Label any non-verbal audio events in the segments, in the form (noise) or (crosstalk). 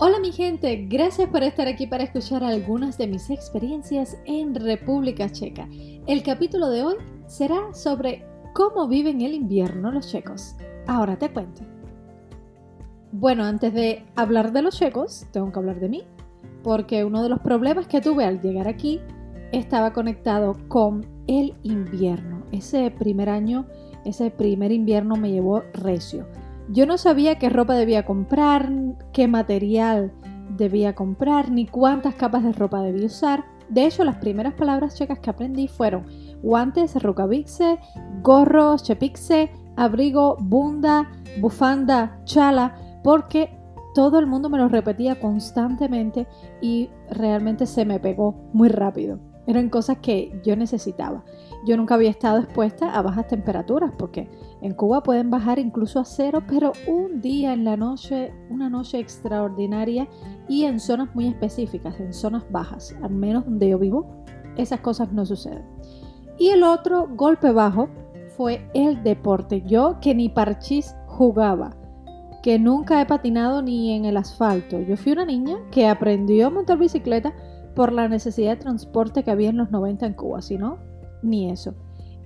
Hola mi gente, gracias por estar aquí para escuchar algunas de mis experiencias en República Checa. El capítulo de hoy será sobre cómo viven el invierno los checos. Ahora te cuento. Bueno, antes de hablar de los checos, tengo que hablar de mí, porque uno de los problemas que tuve al llegar aquí estaba conectado con el invierno. Ese primer año, ese primer invierno me llevó recio yo no sabía qué ropa debía comprar, qué material debía comprar, ni cuántas capas de ropa debía usar. De hecho, las primeras palabras checas que aprendí fueron guantes, rukavixe, gorro, chepixe, abrigo, bunda, bufanda, chala, porque todo el mundo me lo repetía constantemente y realmente se me pegó muy rápido. Eran cosas que yo necesitaba. Yo nunca había estado expuesta a bajas temperaturas porque en Cuba pueden bajar incluso a cero, pero un día en la noche, una noche extraordinaria y en zonas muy específicas, en zonas bajas, al menos donde yo vivo, esas cosas no suceden. Y el otro golpe bajo fue el deporte. Yo que ni parchís jugaba, que nunca he patinado ni en el asfalto. Yo fui una niña que aprendió a montar bicicleta por la necesidad de transporte que había en los 90 en Cuba, si no, ni eso.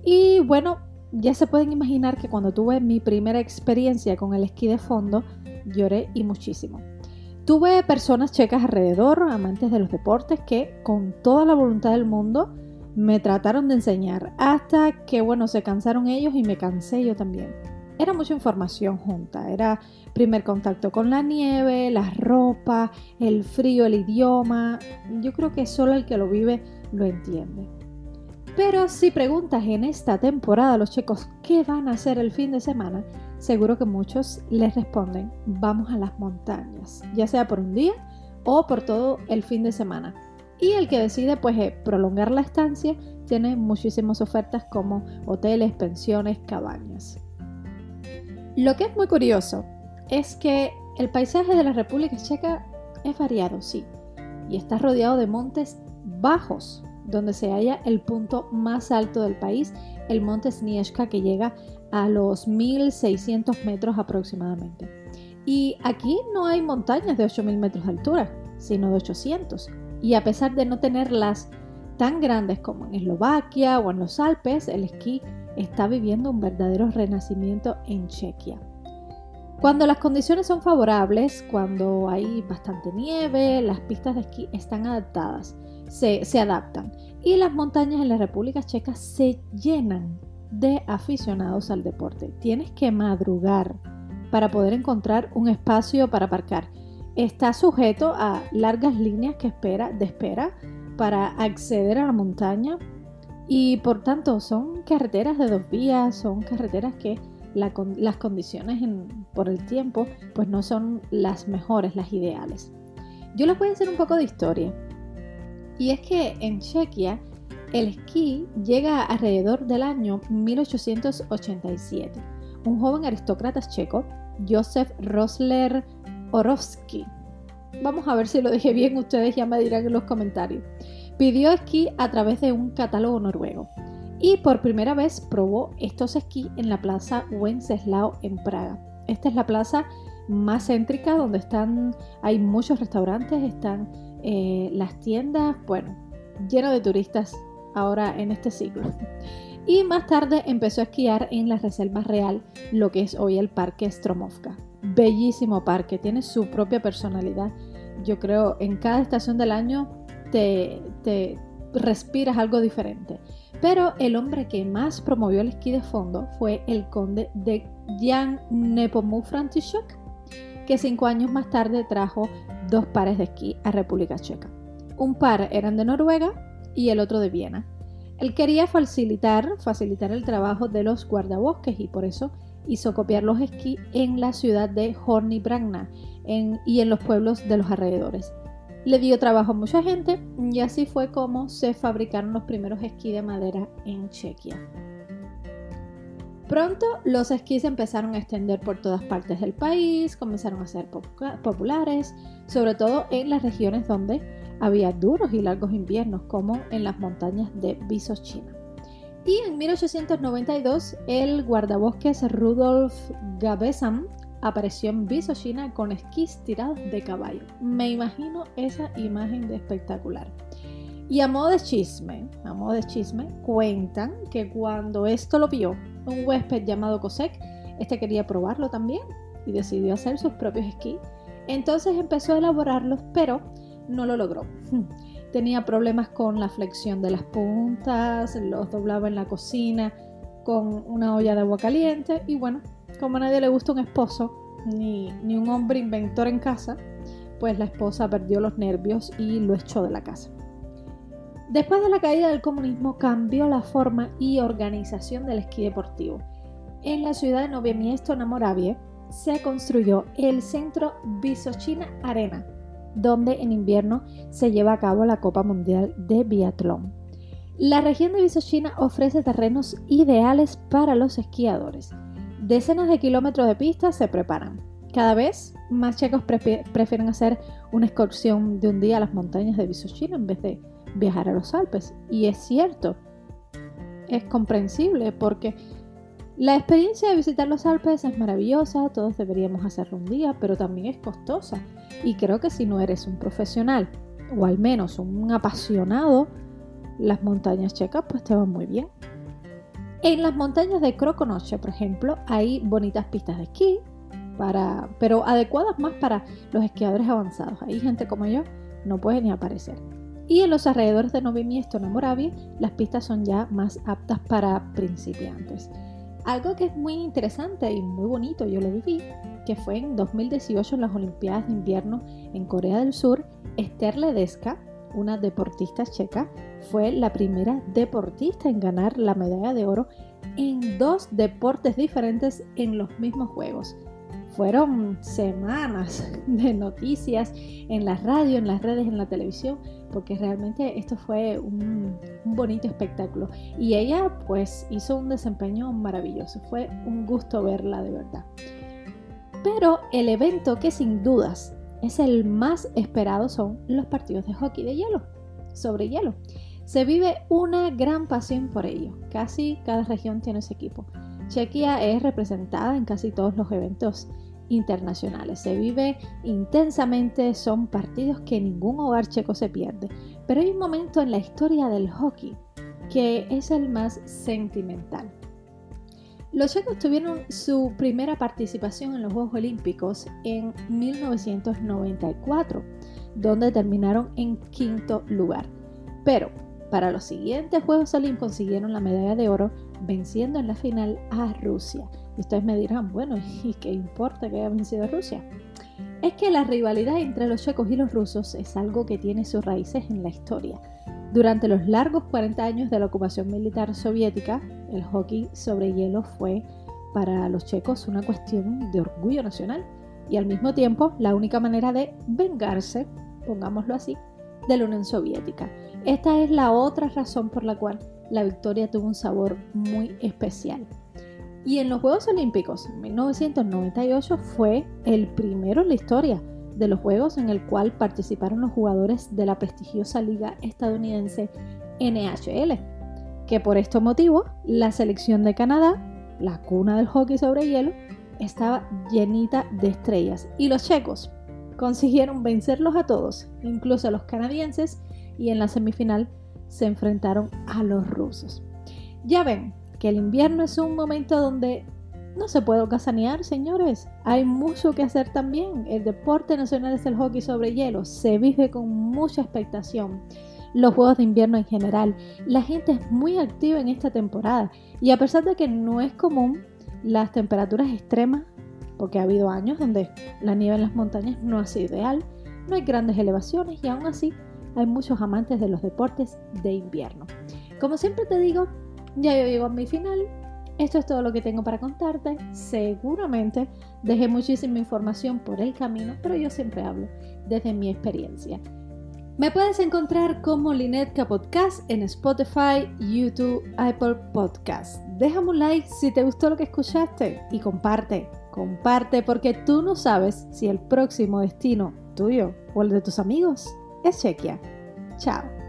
Y bueno, ya se pueden imaginar que cuando tuve mi primera experiencia con el esquí de fondo, lloré y muchísimo. Tuve personas checas alrededor, amantes de los deportes, que con toda la voluntad del mundo me trataron de enseñar, hasta que bueno, se cansaron ellos y me cansé yo también. Era mucha información junta, era primer contacto con la nieve, las ropas, el frío, el idioma. Yo creo que solo el que lo vive lo entiende. Pero si preguntas en esta temporada a los checos qué van a hacer el fin de semana, seguro que muchos les responden, vamos a las montañas, ya sea por un día o por todo el fin de semana. Y el que decide pues eh, prolongar la estancia tiene muchísimas ofertas como hoteles, pensiones, cabañas. Lo que es muy curioso es que el paisaje de la República Checa es variado, sí, y está rodeado de montes bajos, donde se halla el punto más alto del país, el monte Snieska, que llega a los 1600 metros aproximadamente. Y aquí no hay montañas de 8000 metros de altura, sino de 800. Y a pesar de no tenerlas tan grandes como en Eslovaquia o en los Alpes, el esquí está viviendo un verdadero renacimiento en Chequia. Cuando las condiciones son favorables, cuando hay bastante nieve, las pistas de esquí están adaptadas se, adaptan. Y las montañas en la República Checa se llenan de aficionados al deporte. Tienes que madrugar para poder encontrar un espacio para aparcar. Está sujeto a largas líneas que espera, de espera para acceder a la montaña y por tanto son carreteras de dos vías, son carreteras que las condiciones por el tiempo pues no son las mejores, las ideales. Yo les voy a hacer un poco de historia. Y es que en Chequia el esquí llega alrededor del año 1887. Un joven aristócrata checo, Josef Rosler Orowski, vamos a ver si lo dije bien, ustedes ya me dirán en los comentarios, pidió esquí a través de un catálogo noruego y por primera vez probó estos esquí en la plaza Wenceslao en Praga. Esta es la plaza más céntrica donde están, hay muchos restaurantes, están eh, las tiendas, bueno, lleno de turistas ahora en este siglo. (laughs) Y más tarde empezó a esquiar en la Reserva Real, lo que es hoy el Parque Stromovka. Bellísimo parque, tiene su propia personalidad. Yo creo en cada estación del año te, respiras algo diferente. Pero el hombre que más promovió el esquí de fondo fue el conde de Jan Nepomuk František, que cinco años más tarde trajo dos pares de esquí a República Checa. Un par eran de Noruega y el otro de Viena. Él quería facilitar, facilitar el trabajo de los guardabosques y por eso hizo copiar los esquí en la ciudad de Horny Bragna y en los pueblos de los alrededores. Le dio trabajo a mucha gente y así fue como se fabricaron los primeros esquí de madera en Chequia. Pronto los esquís empezaron a extender por todas partes del país, comenzaron a ser populares, sobre todo en las regiones donde había duros y largos inviernos, como en las montañas de Visochina. Y en 1892, el guardabosques Rudolf Gabesam apareció en Visochina con esquís tirados de caballo. Me imagino esa imagen de espectacular. Y a modo de chisme, a modo de chisme, cuentan que cuando esto lo vio un huésped llamado Cosec, este quería probarlo también y decidió hacer sus propios esquís. Entonces empezó a elaborarlos, pero no lo logró. (laughs) Tenía problemas con la flexión de las puntas, los doblaba en la cocina con una olla de agua caliente y bueno, como a nadie le gusta un esposo ni, ni un hombre inventor en casa, pues la esposa perdió los nervios y lo echó de la casa. Después de la caída del comunismo cambió la forma y organización del esquí deportivo. En la ciudad de Novia Miesto, en Moravia, se construyó el centro Visochina Arena, donde en invierno se lleva a cabo la Copa Mundial de Biatlón. La región de Visochina ofrece terrenos ideales para los esquiadores. Decenas de kilómetros de pistas se preparan. Cada vez más checos prefieren hacer una excursión de un día a las montañas de Visochina en vez de viajar a los Alpes. Y es cierto, es comprensible porque la experiencia de visitar los Alpes es maravillosa, todos deberíamos hacerlo un día, pero también es costosa. Y creo que si no eres un profesional o al menos un apasionado, las montañas checas pues te van muy bien. En las montañas de Croconoche, por ejemplo, hay bonitas pistas de esquí, para, pero adecuadas más para los esquiadores avanzados. Hay gente como yo no puede ni aparecer. Y en los alrededores de Novi Miesto, en Moravia, las pistas son ya más aptas para principiantes. Algo que es muy interesante y muy bonito, yo lo viví, que fue en 2018 en las Olimpiadas de Invierno en Corea del Sur, Esther Ledeska, una deportista checa, fue la primera deportista en ganar la medalla de oro en dos deportes diferentes en los mismos Juegos. Fueron semanas (laughs) de noticias en la radio, en las redes, en la televisión, porque realmente esto fue un, bonito espectáculo. Y ella pues hizo un desempeño maravilloso, fue un gusto verla de verdad. Pero el evento que sin dudas es el más esperado son los partidos de hockey de hielo, sobre hielo. Se vive una gran pasión por ello. Casi cada región tiene ese equipo. Chequia es representada en casi todos los eventos internacionales. Se vive intensamente, son partidos que ningún hogar checo se pierde. Pero hay un momento en la historia del hockey que es el más sentimental. Los checos tuvieron su primera participación en los Juegos Olímpicos en 1994, donde terminaron en quinto lugar. Pero para los siguientes Juegos Olímpicos consiguieron la medalla de oro venciendo en la final a Rusia. Y ustedes me dirán, bueno, ¿y (laughs) qué importa que haya vencido Rusia? Es que la rivalidad entre los checos y los rusos es algo que tiene sus raíces en la historia. Durante los largos 40 años de la ocupación militar soviética, el hockey sobre hielo fue para los checos una cuestión de orgullo nacional y al mismo tiempo la única manera de vengarse, pongámoslo así, de la Unión Soviética. Esta es la otra razón por la cual la victoria tuvo un sabor muy especial. Y en los Juegos Olímpicos en 1998 fue el primero en la historia de los Juegos en el cual participaron los jugadores de la prestigiosa liga estadounidense NHL, que por este motivo la selección de Canadá, la cuna del hockey sobre hielo, estaba llenita de estrellas y los checos consiguieron vencerlos a todos, incluso a los canadienses, y en la semifinal se enfrentaron a los rusos. Ya ven, que el invierno es un momento donde no se puede ocasanear, señores. Hay mucho que hacer también. El deporte nacional es el hockey sobre hielo. Se vive con mucha expectación. Los juegos de invierno en general. La gente es muy activa en esta temporada. Y a pesar de que no es común las temperaturas extremas, porque ha habido años donde la nieve en las montañas no ha sido ideal, no hay grandes elevaciones y aún así hay muchos amantes de los deportes de invierno. Como siempre te digo, ya yo llego a mi final. Esto es todo lo que tengo para contarte. Seguramente dejé muchísima información por el camino, pero yo siempre hablo desde mi experiencia. Me puedes encontrar como Linetka Podcast en Spotify, YouTube, Apple Podcast. Déjame un like si te gustó lo que escuchaste y comparte, comparte porque tú no sabes si el próximo destino tuyo o el de tus amigos es Chequia. Chao.